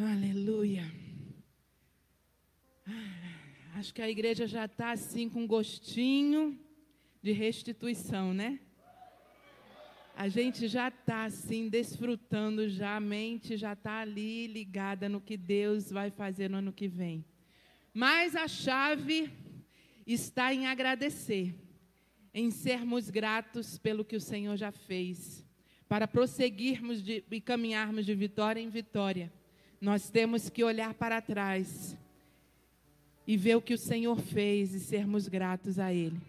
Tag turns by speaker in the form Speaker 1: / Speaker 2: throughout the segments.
Speaker 1: Aleluia. Ah, acho que a igreja já está assim com gostinho de restituição, né? A gente já está assim desfrutando, já a mente já está ali ligada no que Deus vai fazer no ano que vem. Mas a chave está em agradecer, em sermos gratos pelo que o Senhor já fez, para prosseguirmos de, e caminharmos de vitória em vitória. Nós temos que olhar para trás e ver o que o Senhor fez e sermos gratos a Ele.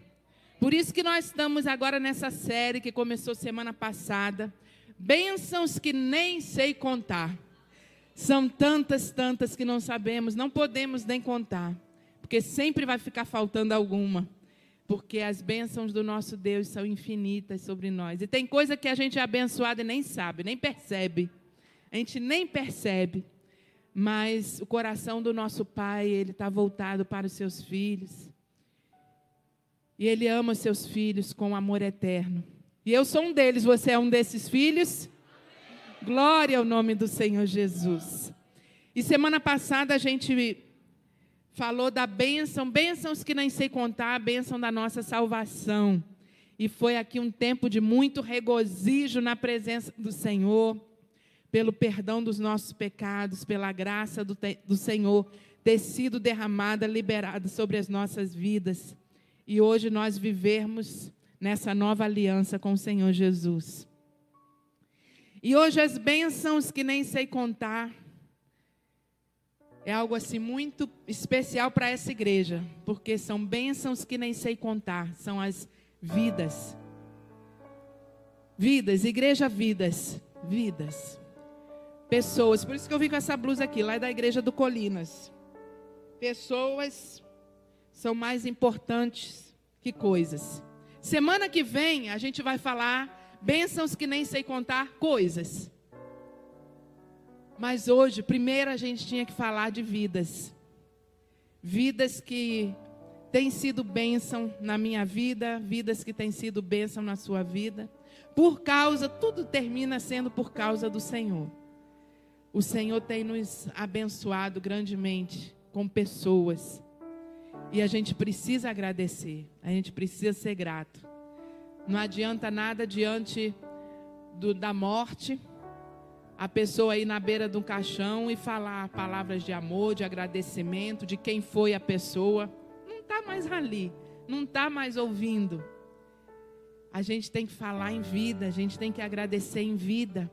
Speaker 1: Por isso que nós estamos agora nessa série que começou semana passada. Bênçãos que nem sei contar. São tantas, tantas que não sabemos, não podemos nem contar. Porque sempre vai ficar faltando alguma. Porque as bênçãos do nosso Deus são infinitas sobre nós. E tem coisa que a gente é abençoado e nem sabe, nem percebe. A gente nem percebe. Mas o coração do nosso Pai, ele está voltado para os seus filhos. E Ele ama seus filhos com amor eterno. E eu sou um deles, você é um desses filhos? Glória ao nome do Senhor Jesus. E semana passada a gente falou da bênção, bênçãos que nem sei contar, a bênção da nossa salvação. E foi aqui um tempo de muito regozijo na presença do Senhor, pelo perdão dos nossos pecados, pela graça do, do Senhor ter sido derramada, liberada sobre as nossas vidas e hoje nós vivermos nessa nova aliança com o Senhor Jesus. E hoje as bênçãos que nem sei contar é algo assim muito especial para essa igreja, porque são bênçãos que nem sei contar, são as vidas. Vidas, igreja vidas, vidas. Pessoas, por isso que eu vim com essa blusa aqui, lá é da igreja do Colinas. Pessoas são mais importantes que coisas. Semana que vem a gente vai falar bênçãos que nem sei contar coisas. Mas hoje, primeiro a gente tinha que falar de vidas. Vidas que têm sido bênção na minha vida, vidas que têm sido bênção na sua vida. Por causa, tudo termina sendo por causa do Senhor. O Senhor tem nos abençoado grandemente com pessoas e a gente precisa agradecer, a gente precisa ser grato. Não adianta nada diante do, da morte, a pessoa ir na beira de um caixão e falar palavras de amor, de agradecimento, de quem foi a pessoa. Não está mais ali, não está mais ouvindo. A gente tem que falar em vida, a gente tem que agradecer em vida,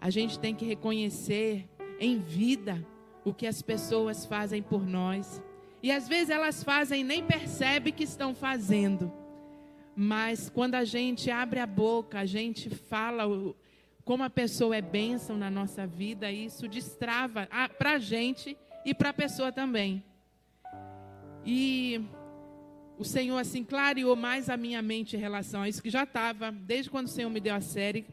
Speaker 1: a gente tem que reconhecer em vida o que as pessoas fazem por nós. E às vezes elas fazem nem percebe que estão fazendo. Mas quando a gente abre a boca, a gente fala como a pessoa é bênção na nossa vida, isso destrava para a gente e para a pessoa também. E o Senhor assim clareou mais a minha mente em relação a isso, que já estava, desde quando o Senhor me deu a série,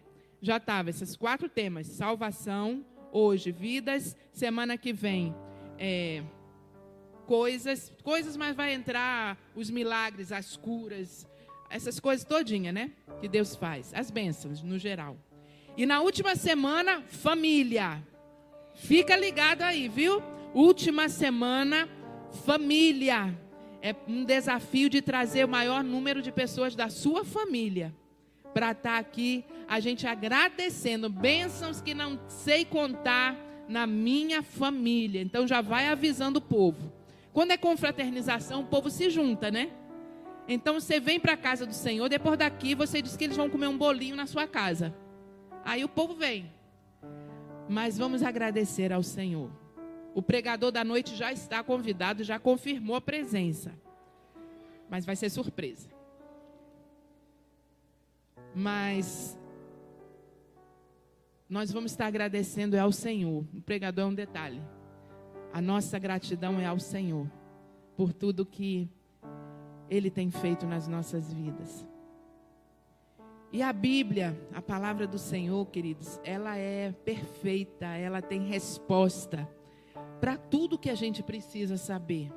Speaker 1: já estava, esses quatro temas: salvação, hoje, vidas, semana que vem. É, coisas, coisas, mas vai entrar os milagres, as curas, essas coisas todinha, né? Que Deus faz, as bênçãos no geral. E na última semana, família. Fica ligado aí, viu? Última semana, família. É um desafio de trazer o maior número de pessoas da sua família para estar tá aqui, a gente agradecendo bênçãos que não sei contar na minha família. Então já vai avisando o povo. Quando é confraternização, o povo se junta, né? Então você vem para a casa do Senhor, depois daqui você diz que eles vão comer um bolinho na sua casa. Aí o povo vem. Mas vamos agradecer ao Senhor. O pregador da noite já está convidado, já confirmou a presença. Mas vai ser surpresa. Mas nós vamos estar agradecendo ao Senhor. O pregador é um detalhe. A nossa gratidão é ao Senhor por tudo que Ele tem feito nas nossas vidas. E a Bíblia, a palavra do Senhor, queridos, ela é perfeita, ela tem resposta para tudo que a gente precisa saber.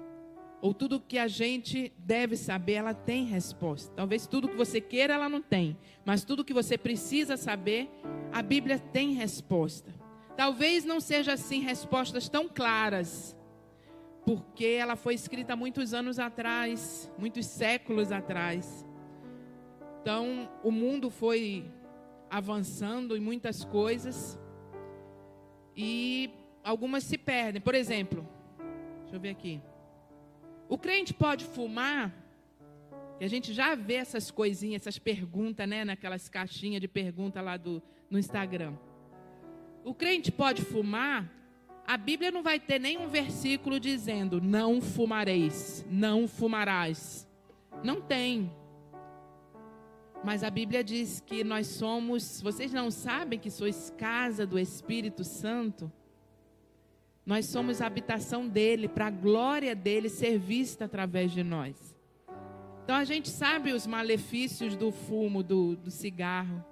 Speaker 1: Ou tudo que a gente deve saber, ela tem resposta. Talvez tudo que você queira, ela não tem. Mas tudo que você precisa saber, a Bíblia tem resposta. Talvez não seja assim respostas tão claras, porque ela foi escrita muitos anos atrás, muitos séculos atrás. Então, o mundo foi avançando em muitas coisas e algumas se perdem. Por exemplo, deixa eu ver aqui. O crente pode fumar? E a gente já vê essas coisinhas, essas perguntas, né, naquelas caixinhas de pergunta lá do, no Instagram. O crente pode fumar? A Bíblia não vai ter nenhum versículo dizendo: não fumareis, não fumarás. Não tem. Mas a Bíblia diz que nós somos, vocês não sabem que sois casa do Espírito Santo? Nós somos a habitação dele, para a glória dele ser vista através de nós. Então a gente sabe os malefícios do fumo, do, do cigarro.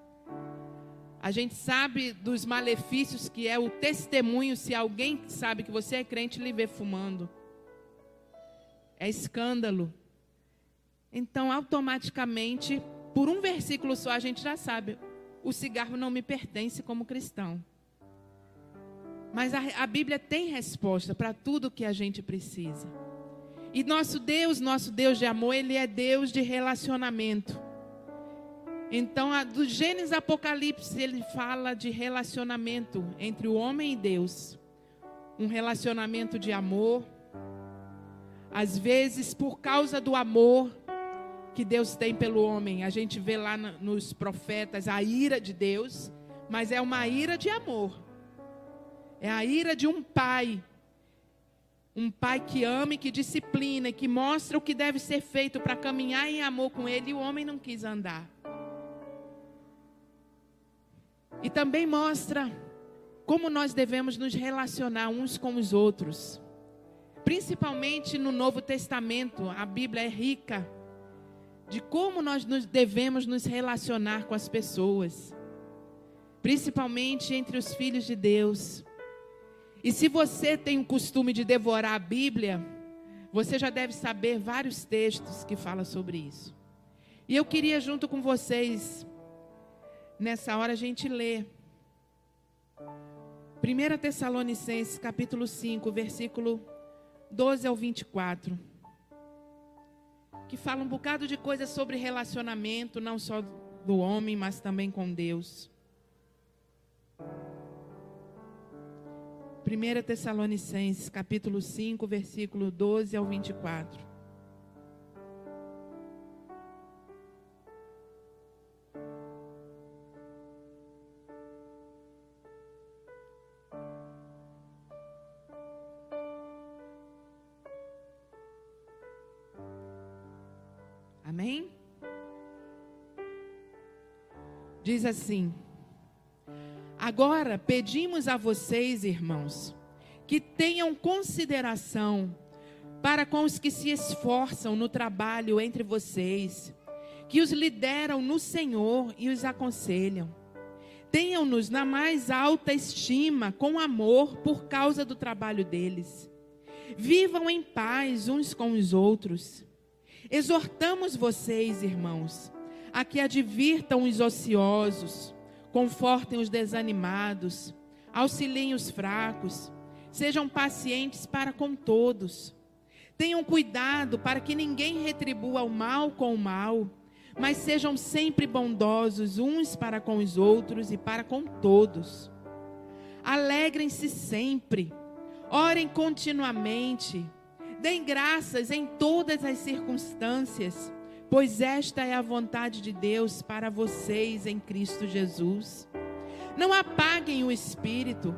Speaker 1: A gente sabe dos malefícios que é o testemunho se alguém sabe que você é crente lhe vê fumando. É escândalo. Então, automaticamente, por um versículo só, a gente já sabe: o cigarro não me pertence como cristão. Mas a, a Bíblia tem resposta para tudo que a gente precisa. E nosso Deus, nosso Deus de amor, ele é Deus de relacionamento. Então, a, do Gênesis Apocalipse, ele fala de relacionamento entre o homem e Deus. Um relacionamento de amor. Às vezes, por causa do amor que Deus tem pelo homem, a gente vê lá nos profetas a ira de Deus, mas é uma ira de amor. É a ira de um pai. Um pai que ama e que disciplina e que mostra o que deve ser feito para caminhar em amor com ele e o homem não quis andar. E também mostra como nós devemos nos relacionar uns com os outros. Principalmente no Novo Testamento, a Bíblia é rica de como nós nos devemos nos relacionar com as pessoas, principalmente entre os filhos de Deus. E se você tem o costume de devorar a Bíblia, você já deve saber vários textos que falam sobre isso. E eu queria junto com vocês nessa hora a gente ler 1 Tessalonicenses capítulo 5, versículo 12 ao 24 que fala um bocado de coisas sobre relacionamento, não só do homem, mas também com Deus. 1 Tessalonicenses, capítulo 5, versículo 12 ao 24. Amém? Diz assim: Agora pedimos a vocês, irmãos, que tenham consideração para com os que se esforçam no trabalho entre vocês, que os lideram no Senhor e os aconselham. Tenham-nos na mais alta estima, com amor, por causa do trabalho deles. Vivam em paz uns com os outros. Exortamos vocês, irmãos, a que advirtam os ociosos, confortem os desanimados, auxiliem os fracos, sejam pacientes para com todos. Tenham cuidado para que ninguém retribua o mal com o mal, mas sejam sempre bondosos uns para com os outros e para com todos. Alegrem-se sempre, orem continuamente, Deem graças em todas as circunstâncias, pois esta é a vontade de Deus para vocês em Cristo Jesus. Não apaguem o espírito,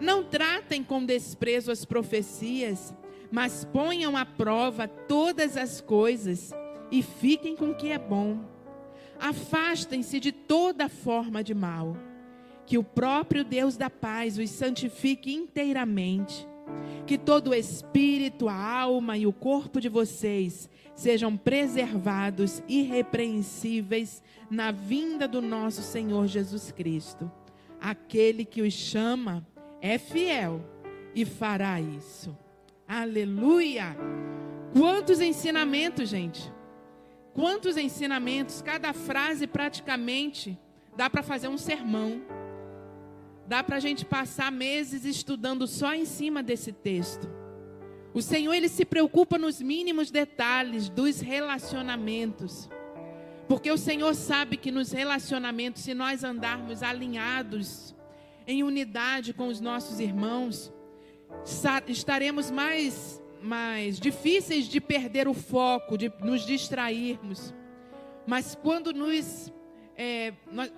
Speaker 1: não tratem com desprezo as profecias, mas ponham à prova todas as coisas e fiquem com o que é bom. Afastem-se de toda forma de mal. Que o próprio Deus da paz os santifique inteiramente que todo o espírito, a alma e o corpo de vocês sejam preservados irrepreensíveis na vinda do nosso Senhor Jesus Cristo. Aquele que os chama é fiel e fará isso. Aleluia! Quantos ensinamentos, gente? Quantos ensinamentos? Cada frase praticamente dá para fazer um sermão. Dá para a gente passar meses estudando só em cima desse texto. O Senhor, Ele se preocupa nos mínimos detalhes dos relacionamentos. Porque o Senhor sabe que nos relacionamentos, se nós andarmos alinhados, em unidade com os nossos irmãos, estaremos mais, mais difíceis de perder o foco, de nos distrairmos. Mas quando nos, é, nós,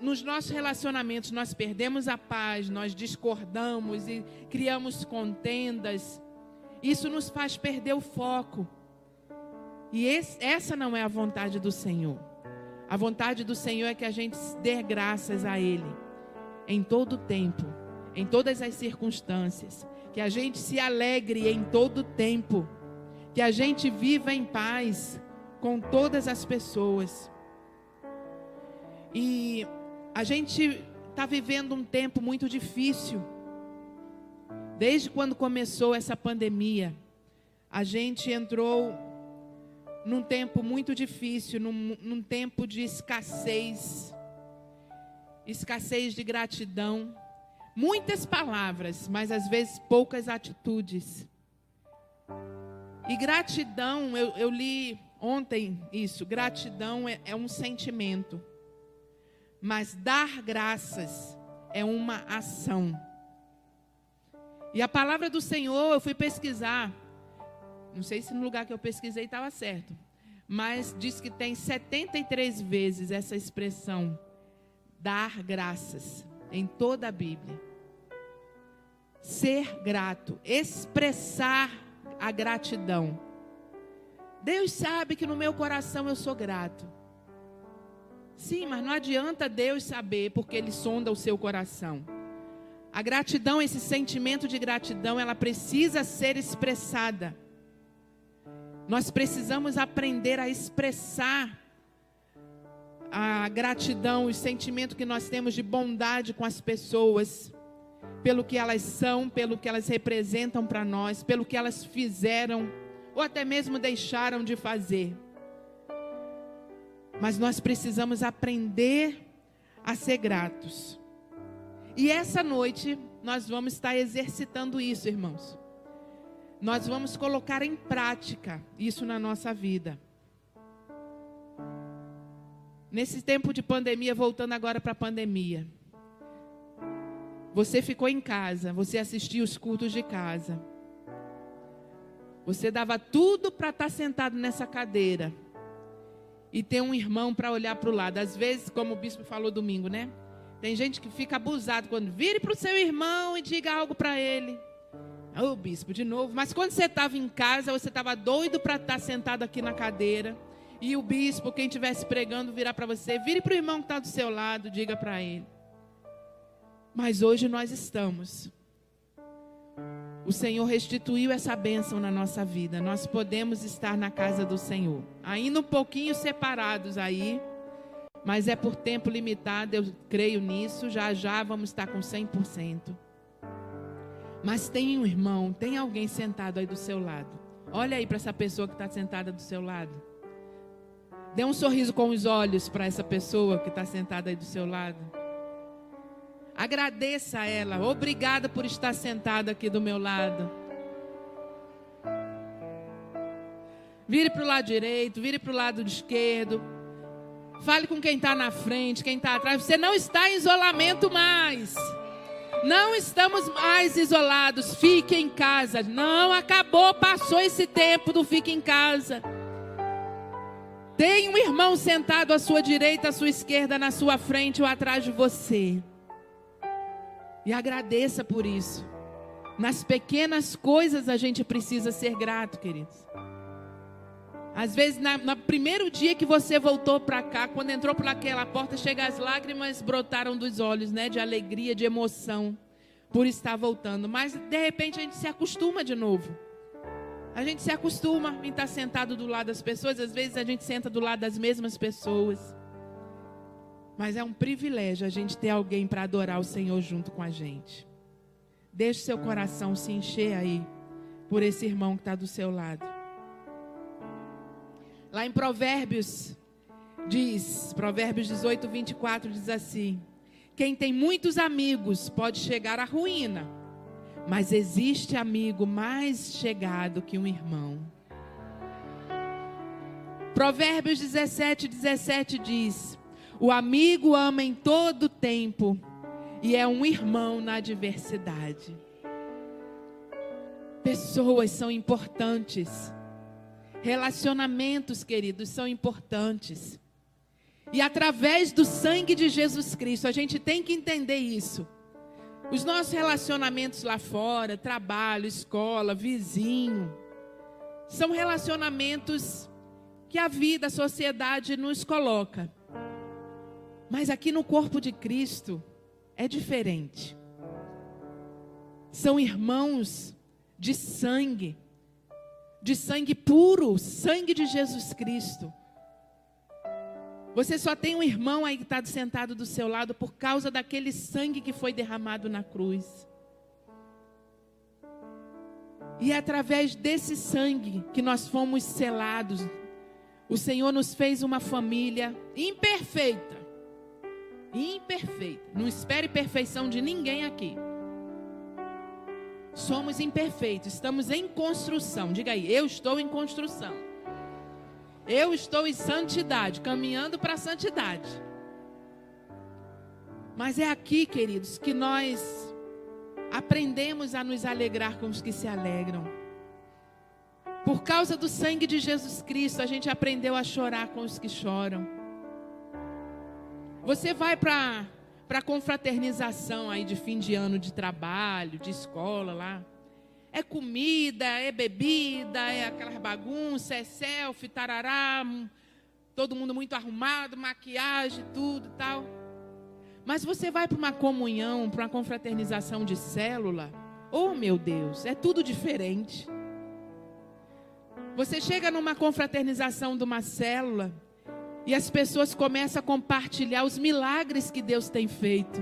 Speaker 1: nos nossos relacionamentos nós perdemos a paz, nós discordamos e criamos contendas, isso nos faz perder o foco. E esse, essa não é a vontade do Senhor. A vontade do Senhor é que a gente dê graças a Ele em todo o tempo, em todas as circunstâncias. Que a gente se alegre em todo o tempo. Que a gente viva em paz com todas as pessoas. E a gente está vivendo um tempo muito difícil. Desde quando começou essa pandemia, a gente entrou num tempo muito difícil, num, num tempo de escassez, escassez de gratidão. Muitas palavras, mas às vezes poucas atitudes. E gratidão, eu, eu li ontem isso: gratidão é, é um sentimento, mas dar graças é uma ação. E a palavra do Senhor, eu fui pesquisar, não sei se no lugar que eu pesquisei estava certo, mas diz que tem 73 vezes essa expressão, dar graças, em toda a Bíblia. Ser grato, expressar a gratidão. Deus sabe que no meu coração eu sou grato. Sim, mas não adianta Deus saber, porque Ele sonda o seu coração. A gratidão, esse sentimento de gratidão, ela precisa ser expressada. Nós precisamos aprender a expressar a gratidão, o sentimento que nós temos de bondade com as pessoas, pelo que elas são, pelo que elas representam para nós, pelo que elas fizeram ou até mesmo deixaram de fazer. Mas nós precisamos aprender a ser gratos. E essa noite nós vamos estar exercitando isso, irmãos. Nós vamos colocar em prática isso na nossa vida. Nesse tempo de pandemia, voltando agora para a pandemia. Você ficou em casa, você assistiu os cultos de casa. Você dava tudo para estar sentado nessa cadeira e ter um irmão para olhar para o lado. Às vezes, como o bispo falou domingo, né? Tem gente que fica abusado quando vire para o seu irmão e diga algo para ele. Ô oh, bispo, de novo. Mas quando você estava em casa, você estava doido para estar tá sentado aqui na cadeira. E o bispo, quem estivesse pregando, virar para você, vire para o irmão que está do seu lado, diga para ele. Mas hoje nós estamos o Senhor restituiu essa bênção na nossa vida. Nós podemos estar na casa do Senhor. Ainda um pouquinho separados aí, mas é por tempo limitado, eu creio nisso. Já já vamos estar com 100%. Mas tem um irmão, tem alguém sentado aí do seu lado. Olha aí para essa pessoa que está sentada do seu lado. Dê um sorriso com os olhos para essa pessoa que está sentada aí do seu lado. Agradeça a ela. Obrigada por estar sentada aqui do meu lado. Vire para o lado direito, vire para o lado esquerdo. Fale com quem está na frente, quem está atrás. Você não está em isolamento mais. Não estamos mais isolados. Fique em casa. Não acabou, passou esse tempo do fique em casa. Tem um irmão sentado à sua direita, à sua esquerda, na sua frente ou atrás de você. E agradeça por isso. Nas pequenas coisas a gente precisa ser grato, queridos. Às vezes, na, no primeiro dia que você voltou para cá, quando entrou por aquela porta, chega as lágrimas brotaram dos olhos, né? De alegria, de emoção, por estar voltando. Mas de repente a gente se acostuma de novo. A gente se acostuma em estar sentado do lado das pessoas. Às vezes a gente senta do lado das mesmas pessoas. Mas é um privilégio a gente ter alguém para adorar o Senhor junto com a gente. Deixe seu coração se encher aí por esse irmão que está do seu lado. Lá em Provérbios, diz, Provérbios 18, 24, diz assim: Quem tem muitos amigos pode chegar à ruína, mas existe amigo mais chegado que um irmão. Provérbios 17, 17 diz: O amigo ama em todo tempo e é um irmão na adversidade. Pessoas são importantes. Relacionamentos, queridos, são importantes. E através do sangue de Jesus Cristo, a gente tem que entender isso. Os nossos relacionamentos lá fora, trabalho, escola, vizinho, são relacionamentos que a vida, a sociedade nos coloca. Mas aqui no corpo de Cristo é diferente. São irmãos de sangue, de sangue puro, sangue de Jesus Cristo. Você só tem um irmão aí que está sentado do seu lado por causa daquele sangue que foi derramado na cruz. E é através desse sangue que nós fomos selados. O Senhor nos fez uma família imperfeita. Imperfeita. Não espere perfeição de ninguém aqui. Somos imperfeitos, estamos em construção. Diga aí, eu estou em construção. Eu estou em santidade, caminhando para a santidade. Mas é aqui, queridos, que nós aprendemos a nos alegrar com os que se alegram. Por causa do sangue de Jesus Cristo, a gente aprendeu a chorar com os que choram. Você vai para para confraternização aí de fim de ano de trabalho, de escola lá. É comida, é bebida, é aquela bagunça, é selfie, tarará, todo mundo muito arrumado, maquiagem, tudo tal. Mas você vai para uma comunhão, para uma confraternização de célula, oh meu Deus, é tudo diferente. Você chega numa confraternização de uma célula e as pessoas começam a compartilhar os milagres que Deus tem feito.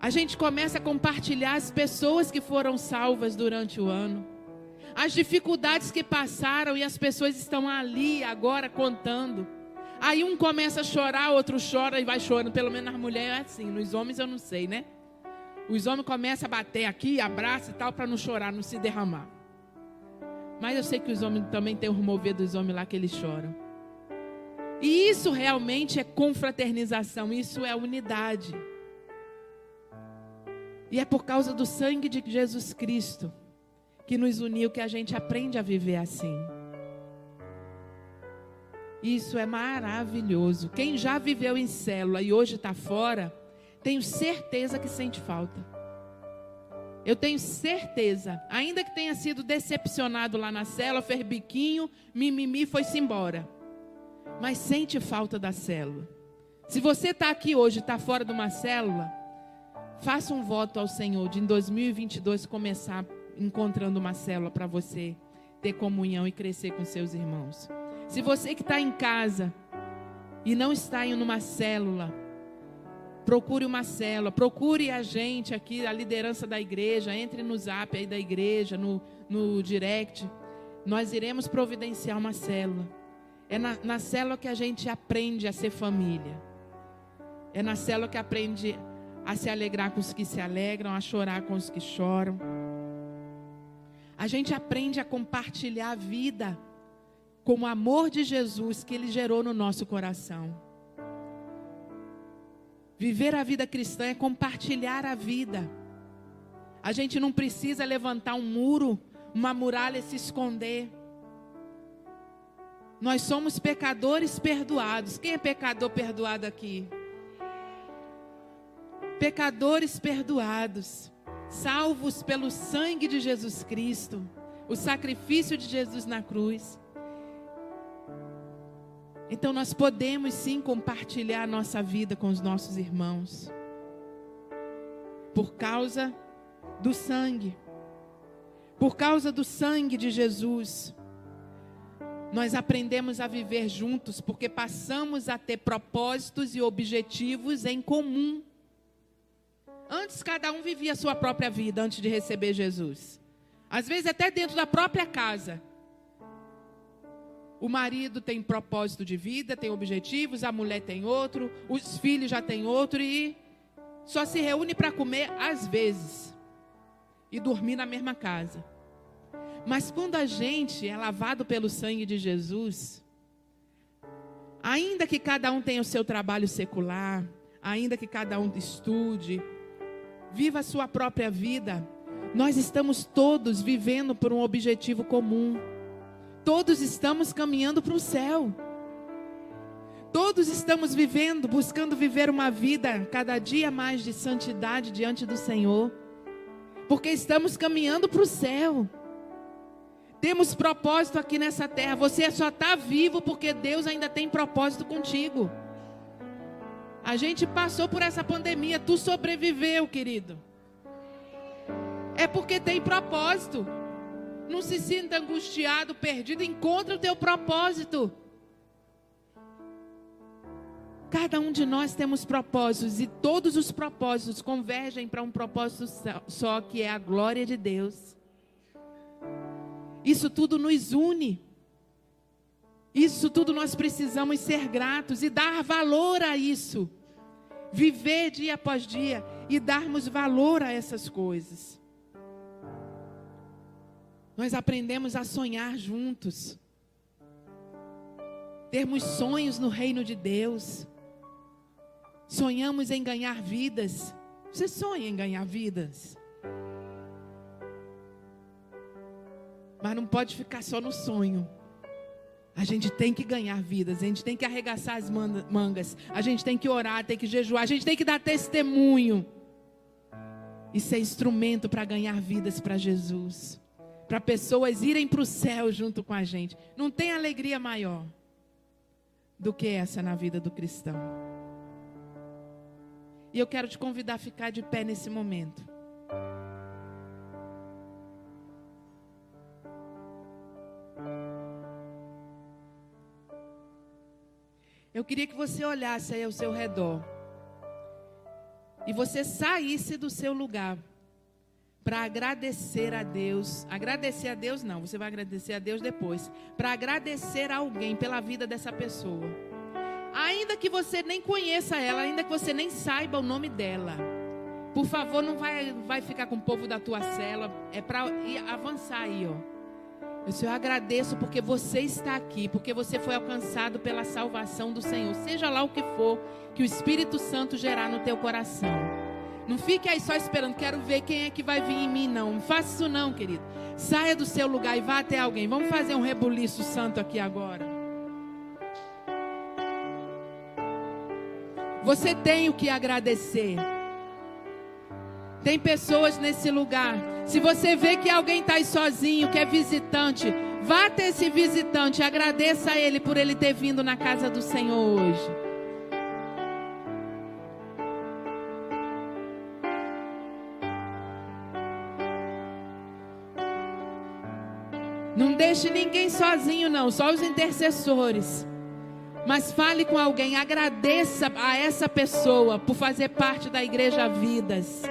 Speaker 1: A gente começa a compartilhar as pessoas que foram salvas durante o ano, as dificuldades que passaram e as pessoas estão ali agora contando. Aí um começa a chorar, outro chora e vai chorando. Pelo menos nas mulheres é assim, nos homens eu não sei, né? Os homens começam a bater aqui, abraça e tal, para não chorar, não se derramar. Mas eu sei que os homens também têm o mover dos homens lá que eles choram. E isso realmente é confraternização, isso é unidade. E é por causa do sangue de Jesus Cristo que nos uniu que a gente aprende a viver assim. Isso é maravilhoso. Quem já viveu em célula e hoje está fora, tenho certeza que sente falta. Eu tenho certeza, ainda que tenha sido decepcionado lá na célula, fez biquinho, mimimi, foi-se embora. Mas sente falta da célula. Se você está aqui hoje, está fora de uma célula, Faça um voto ao Senhor de em 2022 começar encontrando uma célula para você ter comunhão e crescer com seus irmãos. Se você que está em casa e não está em uma célula, procure uma célula, procure a gente aqui, a liderança da igreja, entre no zap aí da igreja, no, no direct. Nós iremos providenciar uma célula. É na, na célula que a gente aprende a ser família. É na célula que aprende a se alegrar com os que se alegram, a chorar com os que choram. A gente aprende a compartilhar a vida com o amor de Jesus que ele gerou no nosso coração. Viver a vida cristã é compartilhar a vida. A gente não precisa levantar um muro, uma muralha e se esconder. Nós somos pecadores perdoados. Quem é pecador perdoado aqui? pecadores perdoados, salvos pelo sangue de Jesus Cristo, o sacrifício de Jesus na cruz. Então nós podemos sim compartilhar a nossa vida com os nossos irmãos. Por causa do sangue. Por causa do sangue de Jesus. Nós aprendemos a viver juntos porque passamos a ter propósitos e objetivos em comum. Antes cada um vivia a sua própria vida antes de receber Jesus. Às vezes até dentro da própria casa. O marido tem propósito de vida, tem objetivos, a mulher tem outro, os filhos já têm outro e só se reúne para comer às vezes e dormir na mesma casa. Mas quando a gente é lavado pelo sangue de Jesus, ainda que cada um tenha o seu trabalho secular, ainda que cada um estude, viva a sua própria vida, nós estamos todos vivendo por um objetivo comum. Todos estamos caminhando para o céu. Todos estamos vivendo, buscando viver uma vida cada dia mais de santidade diante do Senhor. Porque estamos caminhando para o céu. Temos propósito aqui nessa terra. Você só está vivo porque Deus ainda tem propósito contigo. A gente passou por essa pandemia, tu sobreviveu, querido. É porque tem propósito. Não se sinta angustiado, perdido, encontra o teu propósito. Cada um de nós temos propósitos e todos os propósitos convergem para um propósito só, que é a glória de Deus. Isso tudo nos une. Isso tudo nós precisamos ser gratos e dar valor a isso. Viver dia após dia e darmos valor a essas coisas. Nós aprendemos a sonhar juntos. Termos sonhos no reino de Deus. Sonhamos em ganhar vidas. Você sonha em ganhar vidas? Mas não pode ficar só no sonho. A gente tem que ganhar vidas, a gente tem que arregaçar as mangas, a gente tem que orar, tem que jejuar, a gente tem que dar testemunho e ser instrumento para ganhar vidas para Jesus, para pessoas irem para o céu junto com a gente. Não tem alegria maior do que essa na vida do cristão. E eu quero te convidar a ficar de pé nesse momento. Eu queria que você olhasse aí ao seu redor. E você saísse do seu lugar para agradecer a Deus. Agradecer a Deus não, você vai agradecer a Deus depois. Para agradecer a alguém pela vida dessa pessoa. Ainda que você nem conheça ela, ainda que você nem saiba o nome dela. Por favor, não vai, vai ficar com o povo da tua cela. É para avançar aí, ó. Eu, Senhor, agradeço porque você está aqui, porque você foi alcançado pela salvação do Senhor. Seja lá o que for que o Espírito Santo gerar no teu coração. Não fique aí só esperando, quero ver quem é que vai vir em mim, não. Não faça isso não, querido. Saia do seu lugar e vá até alguém. Vamos fazer um rebuliço santo aqui agora. Você tem o que agradecer. Tem pessoas nesse lugar. Se você vê que alguém está aí sozinho, que é visitante, vá até esse visitante agradeça a ele por ele ter vindo na casa do Senhor hoje. Não deixe ninguém sozinho, não, só os intercessores. Mas fale com alguém, agradeça a essa pessoa por fazer parte da igreja Vidas.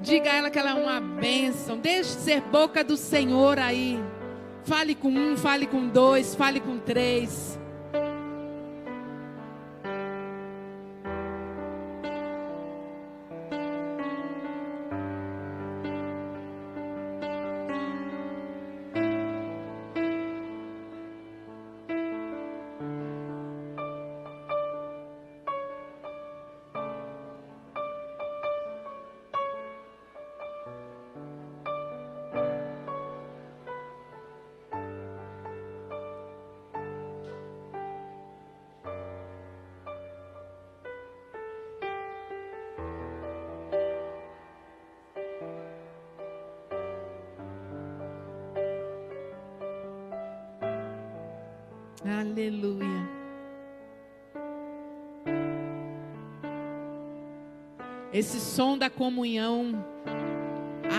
Speaker 1: Diga a ela que ela é uma bênção. Deixe ser boca do Senhor aí. Fale com um, fale com dois, fale com três. Esse som da comunhão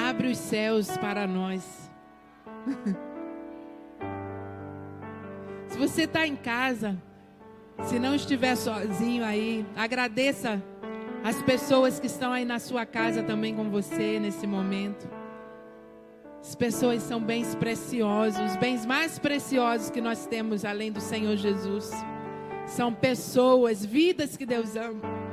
Speaker 1: abre os céus para nós. se você está em casa, se não estiver sozinho aí, agradeça as pessoas que estão aí na sua casa também com você nesse momento. As pessoas são bens preciosos, os bens mais preciosos que nós temos além do Senhor Jesus. São pessoas, vidas que Deus ama.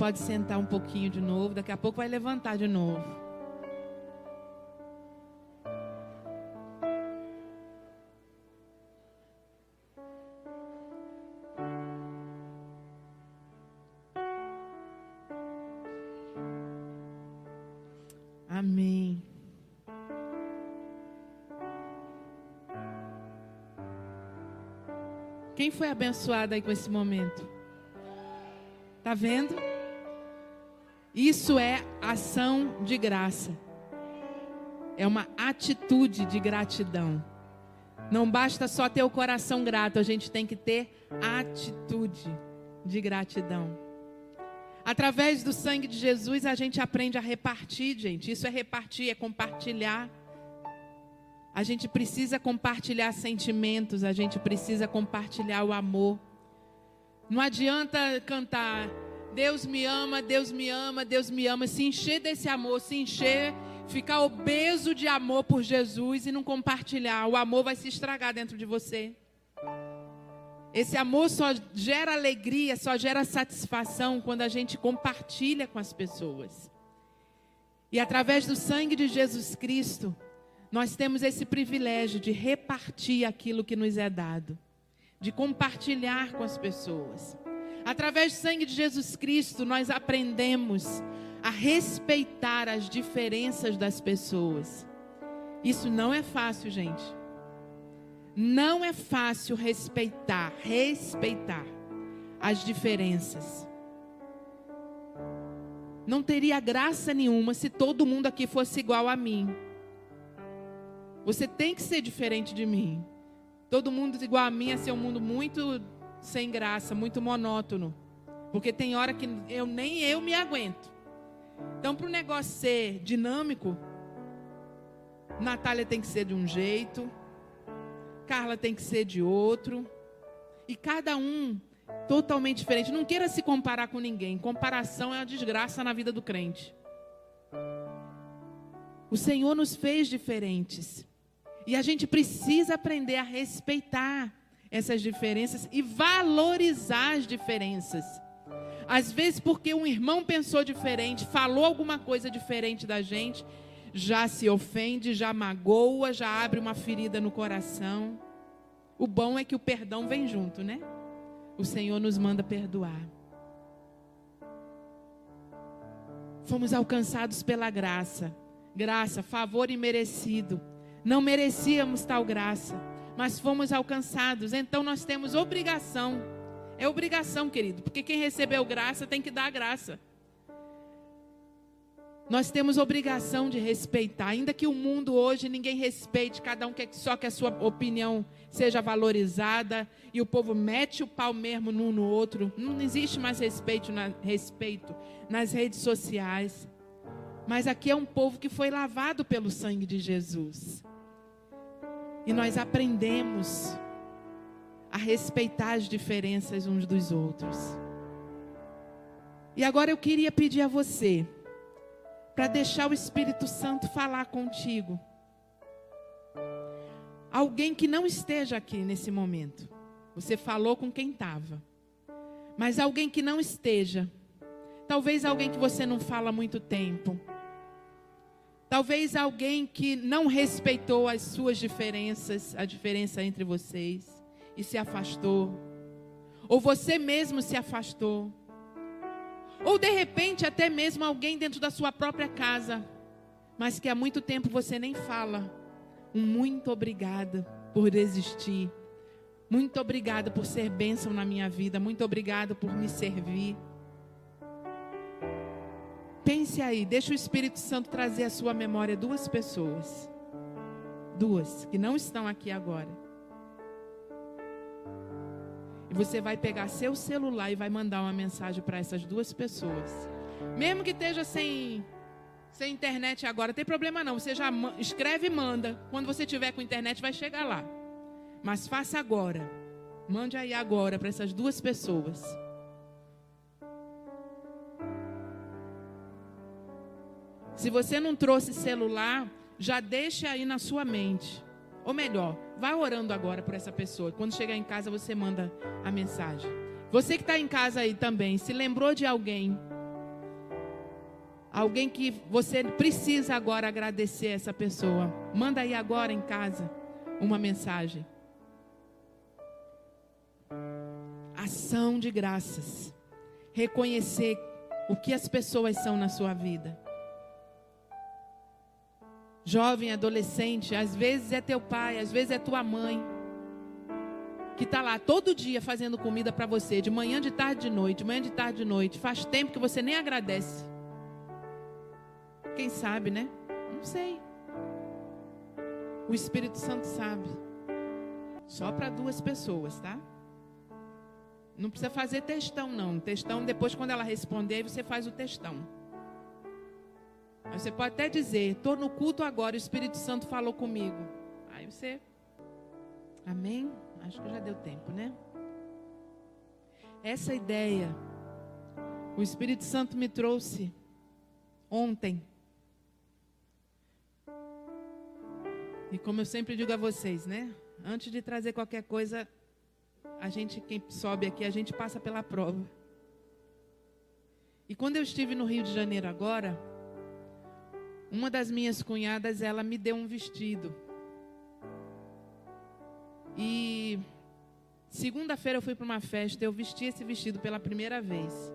Speaker 1: Pode sentar um pouquinho de novo, daqui a pouco vai levantar de novo. Amém. Quem foi abençoado aí com esse momento? Tá vendo? Isso é ação de graça. É uma atitude de gratidão. Não basta só ter o coração grato, a gente tem que ter atitude de gratidão. Através do sangue de Jesus, a gente aprende a repartir, gente. Isso é repartir, é compartilhar. A gente precisa compartilhar sentimentos, a gente precisa compartilhar o amor. Não adianta cantar Deus me ama, Deus me ama, Deus me ama. Se encher desse amor, se encher, ficar obeso de amor por Jesus e não compartilhar, o amor vai se estragar dentro de você. Esse amor só gera alegria, só gera satisfação quando a gente compartilha com as pessoas. E através do sangue de Jesus Cristo, nós temos esse privilégio de repartir aquilo que nos é dado, de compartilhar com as pessoas. Através do sangue de Jesus Cristo, nós aprendemos a respeitar as diferenças das pessoas. Isso não é fácil, gente. Não é fácil respeitar, respeitar as diferenças. Não teria graça nenhuma se todo mundo aqui fosse igual a mim. Você tem que ser diferente de mim. Todo mundo igual a mim é ser um mundo muito sem graça, muito monótono. Porque tem hora que eu nem eu me aguento. Então, para o negócio ser dinâmico, Natália tem que ser de um jeito, Carla tem que ser de outro, e cada um totalmente diferente. Não queira se comparar com ninguém. Comparação é uma desgraça na vida do crente. O Senhor nos fez diferentes. E a gente precisa aprender a respeitar essas diferenças e valorizar as diferenças. Às vezes, porque um irmão pensou diferente, falou alguma coisa diferente da gente, já se ofende, já magoa, já abre uma ferida no coração. O bom é que o perdão vem junto, né? O Senhor nos manda perdoar. Fomos alcançados pela graça. Graça, favor imerecido. Não merecíamos tal graça mas fomos alcançados. Então nós temos obrigação. É obrigação, querido, porque quem recebeu graça tem que dar graça. Nós temos obrigação de respeitar, ainda que o mundo hoje ninguém respeite, cada um quer só que a sua opinião seja valorizada e o povo mete o pau mesmo num no outro. Não existe mais respeito, na, respeito nas redes sociais. Mas aqui é um povo que foi lavado pelo sangue de Jesus. E nós aprendemos a respeitar as diferenças uns dos outros. E agora eu queria pedir a você para deixar o Espírito Santo falar contigo. Alguém que não esteja aqui nesse momento. Você falou com quem estava. Mas alguém que não esteja. Talvez alguém que você não fala há muito tempo. Talvez alguém que não respeitou as suas diferenças, a diferença entre vocês, e se afastou. Ou você mesmo se afastou. Ou de repente até mesmo alguém dentro da sua própria casa, mas que há muito tempo você nem fala. Um muito obrigada por existir. Muito obrigado por ser bênção na minha vida. Muito obrigado por me servir. Pense aí, deixa o Espírito Santo trazer à sua memória duas pessoas. Duas, que não estão aqui agora. E você vai pegar seu celular e vai mandar uma mensagem para essas duas pessoas. Mesmo que esteja sem, sem internet agora, tem problema não. Você já escreve e manda. Quando você tiver com internet, vai chegar lá. Mas faça agora. Mande aí agora para essas duas pessoas. Se você não trouxe celular, já deixe aí na sua mente. Ou melhor, vá orando agora por essa pessoa. Quando chegar em casa, você manda a mensagem. Você que está em casa aí também, se lembrou de alguém, alguém que você precisa agora agradecer essa pessoa, manda aí agora em casa uma mensagem. Ação de graças. Reconhecer o que as pessoas são na sua vida. Jovem, adolescente, às vezes é teu pai, às vezes é tua mãe, que está lá todo dia fazendo comida para você, de manhã, de tarde, de noite, de manhã, de tarde, de noite. Faz tempo que você nem agradece. Quem sabe, né? Não sei. O Espírito Santo sabe. Só para duas pessoas, tá? Não precisa fazer textão, não. Textão, depois, quando ela responder, você faz o textão. Você pode até dizer: estou no culto agora, o Espírito Santo falou comigo. Aí você. Amém? Acho que já deu tempo, né? Essa ideia, o Espírito Santo me trouxe ontem. E como eu sempre digo a vocês, né? Antes de trazer qualquer coisa, a gente, quem sobe aqui, a gente passa pela prova. E quando eu estive no Rio de Janeiro agora, uma das minhas cunhadas, ela me deu um vestido. E segunda-feira eu fui para uma festa, eu vesti esse vestido pela primeira vez.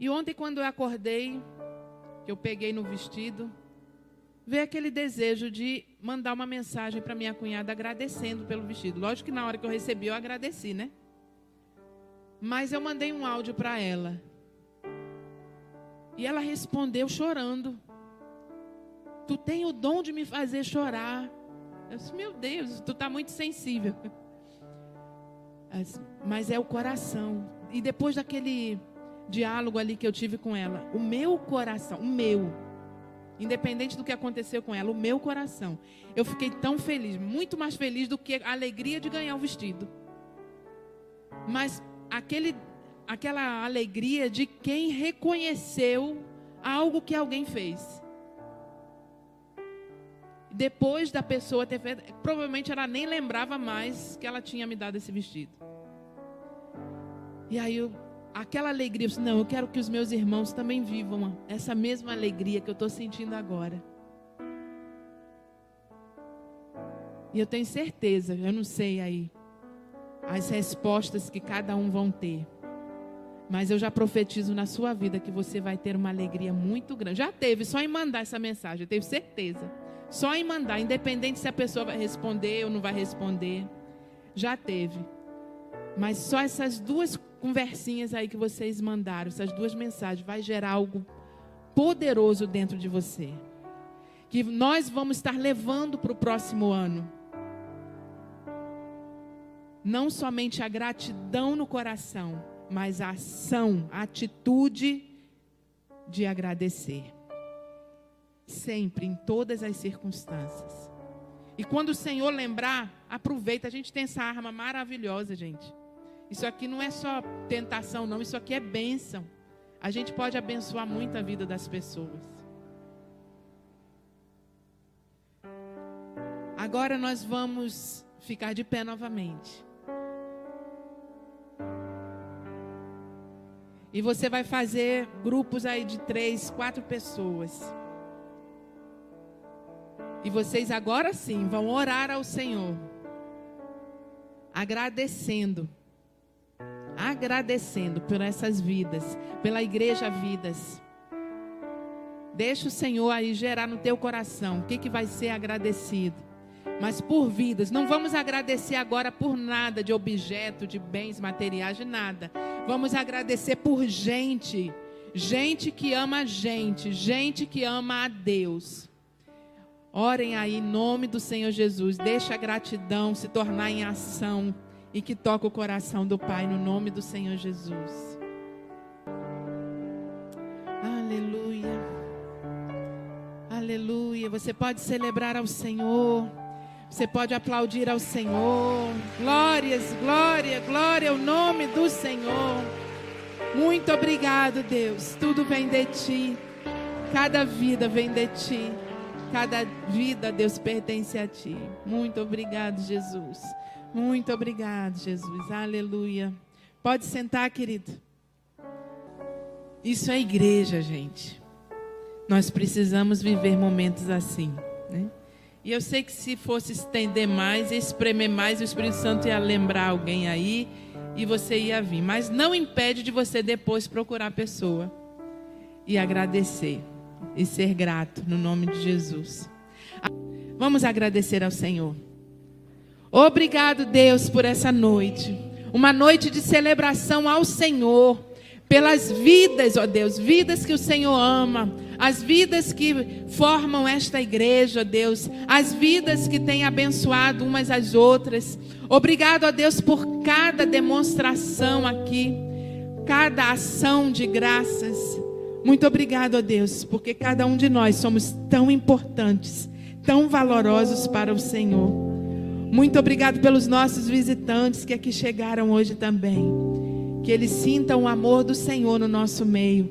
Speaker 1: E ontem, quando eu acordei, que eu peguei no vestido, veio aquele desejo de mandar uma mensagem para minha cunhada agradecendo pelo vestido. Lógico que na hora que eu recebi, eu agradeci, né? Mas eu mandei um áudio para ela. E ela respondeu chorando. Tu tem o dom de me fazer chorar. Eu disse, meu Deus, tu está muito sensível. Mas é o coração. E depois daquele diálogo ali que eu tive com ela, o meu coração, o meu, Independente do que aconteceu com ela, o meu coração. Eu fiquei tão feliz, muito mais feliz do que a alegria de ganhar o vestido. Mas aquele, aquela alegria de quem reconheceu algo que alguém fez. Depois da pessoa ter feito, provavelmente ela nem lembrava mais que ela tinha me dado esse vestido. E aí eu aquela alegria, eu disse, não, eu quero que os meus irmãos também vivam essa mesma alegria que eu estou sentindo agora. E eu tenho certeza, eu não sei aí, as respostas que cada um vão ter. Mas eu já profetizo na sua vida que você vai ter uma alegria muito grande. Já teve, só em mandar essa mensagem, eu tenho certeza. Só em mandar, independente se a pessoa vai responder ou não vai responder. Já teve. Mas só essas duas conversinhas aí que vocês mandaram, essas duas mensagens, vai gerar algo poderoso dentro de você. Que nós vamos estar levando para o próximo ano. Não somente a gratidão no coração, mas a ação, a atitude de agradecer. Sempre, em todas as circunstâncias. E quando o Senhor lembrar, aproveita. A gente tem essa arma maravilhosa, gente. Isso aqui não é só tentação, não. Isso aqui é bênção. A gente pode abençoar muito a vida das pessoas. Agora nós vamos ficar de pé novamente. E você vai fazer grupos aí de três, quatro pessoas. E vocês agora sim vão orar ao Senhor, agradecendo agradecendo por essas vidas, pela igreja Vidas. Deixa o Senhor aí gerar no teu coração o que, que vai ser agradecido. mas por vidas. Não vamos agradecer agora por nada de objeto, de bens materiais, de nada. Vamos agradecer por gente. Gente que ama a gente, gente que ama a Deus. Orem aí em nome do Senhor Jesus. Deixa a gratidão se tornar em ação e que toque o coração do Pai no nome do Senhor Jesus. Aleluia. Aleluia. Você pode celebrar ao Senhor. Você pode aplaudir ao Senhor. Glórias, glória, glória ao nome do Senhor. Muito obrigado, Deus. Tudo vem de ti. Cada vida vem de ti. Cada vida, Deus, pertence a ti. Muito obrigado, Jesus. Muito obrigado, Jesus. Aleluia. Pode sentar, querido. Isso é igreja, gente. Nós precisamos viver momentos assim, né? E eu sei que se fosse estender mais, espremer mais, o Espírito Santo ia lembrar alguém aí e você ia vir. Mas não impede de você depois procurar a pessoa e agradecer e ser grato no nome de Jesus. Vamos agradecer ao Senhor. Obrigado, Deus, por essa noite. Uma noite de celebração ao Senhor. Pelas vidas, ó Deus, vidas que o Senhor ama, as vidas que formam esta igreja, ó Deus, as vidas que têm abençoado umas às outras. Obrigado, ó Deus, por cada demonstração aqui, cada ação de graças. Muito obrigado, ó Deus, porque cada um de nós somos tão importantes, tão valorosos para o Senhor. Muito obrigado pelos nossos visitantes que aqui chegaram hoje também. Que eles sintam o amor do Senhor no nosso meio.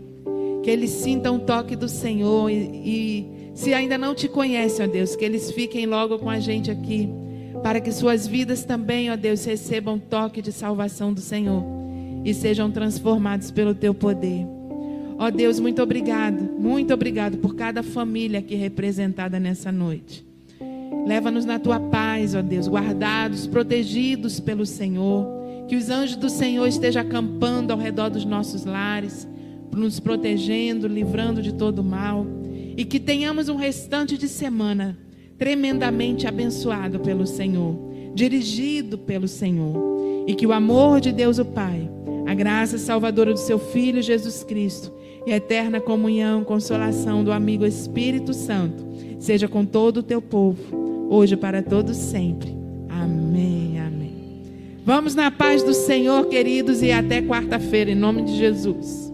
Speaker 1: Que eles sintam o toque do Senhor. E, e se ainda não te conhecem, ó Deus, que eles fiquem logo com a gente aqui. Para que suas vidas também, ó Deus, recebam toque de salvação do Senhor. E sejam transformados pelo teu poder. Ó Deus, muito obrigado. Muito obrigado por cada família aqui representada nessa noite. Leva-nos na tua paz, ó Deus, guardados, protegidos pelo Senhor. Que os anjos do Senhor estejam acampando ao redor dos nossos lares, nos protegendo, livrando de todo mal. E que tenhamos um restante de semana tremendamente abençoado pelo Senhor, dirigido pelo Senhor. E que o amor de Deus, o Pai, a graça salvadora do seu Filho Jesus Cristo e a eterna comunhão, consolação do amigo Espírito Santo seja com todo o teu povo hoje para todos sempre. Amém. Vamos na paz do Senhor, queridos, e até quarta-feira, em nome de Jesus.